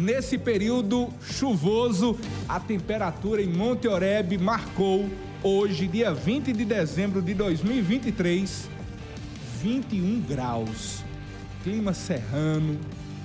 Nesse período chuvoso, a temperatura em Monte Oreb marcou hoje, dia 20 de dezembro de 2023, 21 graus. Clima serrano,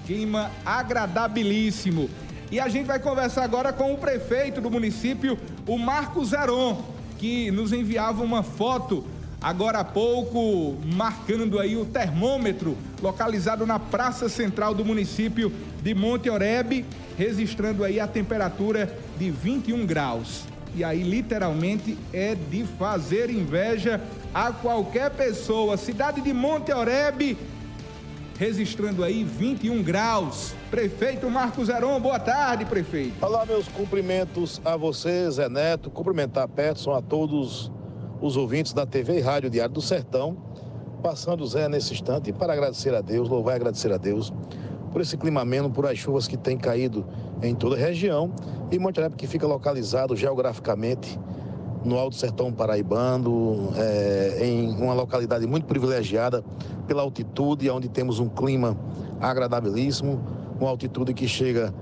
clima agradabilíssimo. E a gente vai conversar agora com o prefeito do município, o Marcos Zeron, que nos enviava uma foto agora há pouco, marcando aí o termômetro localizado na praça central do município de Monte Oreb, registrando aí a temperatura de 21 graus. E aí, literalmente, é de fazer inveja a qualquer pessoa. Cidade de Monte Oreb, registrando aí 21 graus. Prefeito Marcos Heron, boa tarde, prefeito. Olá, meus cumprimentos a você, Zé Neto, cumprimentar Peterson, a todos os ouvintes da TV e Rádio Diário do Sertão. Passando, Zé, nesse instante, para agradecer a Deus, louvar e agradecer a Deus por esse clima ameno, por as chuvas que têm caído em toda a região e Monte Oreb que fica localizado geograficamente no Alto Sertão Paraibano, é, em uma localidade muito privilegiada pela altitude, onde temos um clima agradabilíssimo, uma altitude que chega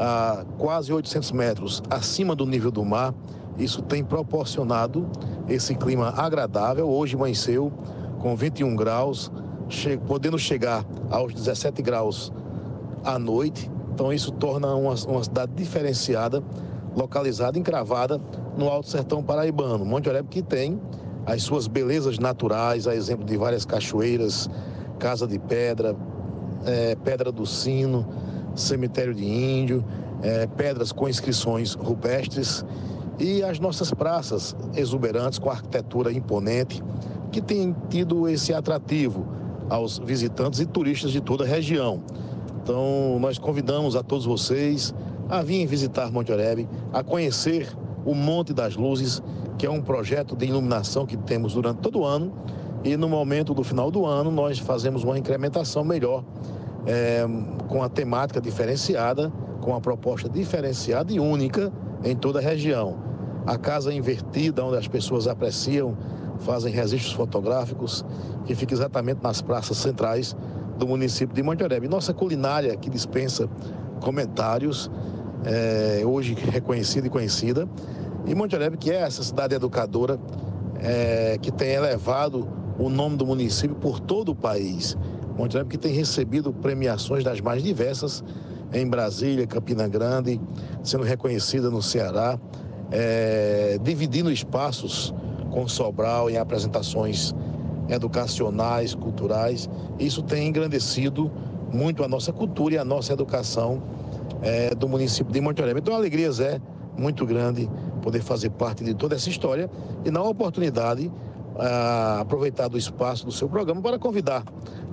a quase 800 metros acima do nível do mar. Isso tem proporcionado esse clima agradável. Hoje amanheceu com 21 graus, che podendo chegar aos 17 graus à noite. Então isso torna uma, uma cidade diferenciada, localizada, encravada no Alto Sertão Paraibano. Monte Oreb que tem as suas belezas naturais, a exemplo de várias cachoeiras, Casa de Pedra, é, Pedra do Sino, Cemitério de Índio, é, pedras com inscrições rupestres e as nossas praças exuberantes com arquitetura imponente que tem tido esse atrativo aos visitantes e turistas de toda a região. Então, nós convidamos a todos vocês a virem visitar Monte Oreb, a conhecer o Monte das Luzes, que é um projeto de iluminação que temos durante todo o ano. E no momento do final do ano, nós fazemos uma incrementação melhor, é, com a temática diferenciada, com a proposta diferenciada e única em toda a região. A casa invertida, onde as pessoas apreciam, fazem registros fotográficos, que fica exatamente nas praças centrais do município de Oreb. Nossa culinária, que dispensa comentários, é, hoje reconhecida e conhecida. E Oreb, que é essa cidade educadora é, que tem elevado o nome do município por todo o país. Monte Oreb que tem recebido premiações das mais diversas em Brasília, Campina Grande, sendo reconhecida no Ceará, é, dividindo espaços com Sobral em apresentações educacionais, culturais. Isso tem engrandecido muito a nossa cultura e a nossa educação é, do município de Monte Oreb. Então a alegria, Zé, muito grande poder fazer parte de toda essa história e na oportunidade a, aproveitar do espaço do seu programa para convidar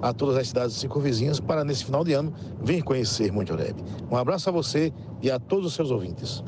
a todas as cidades circunvizinhas para nesse final de ano vir conhecer Monte Oreb. Um abraço a você e a todos os seus ouvintes.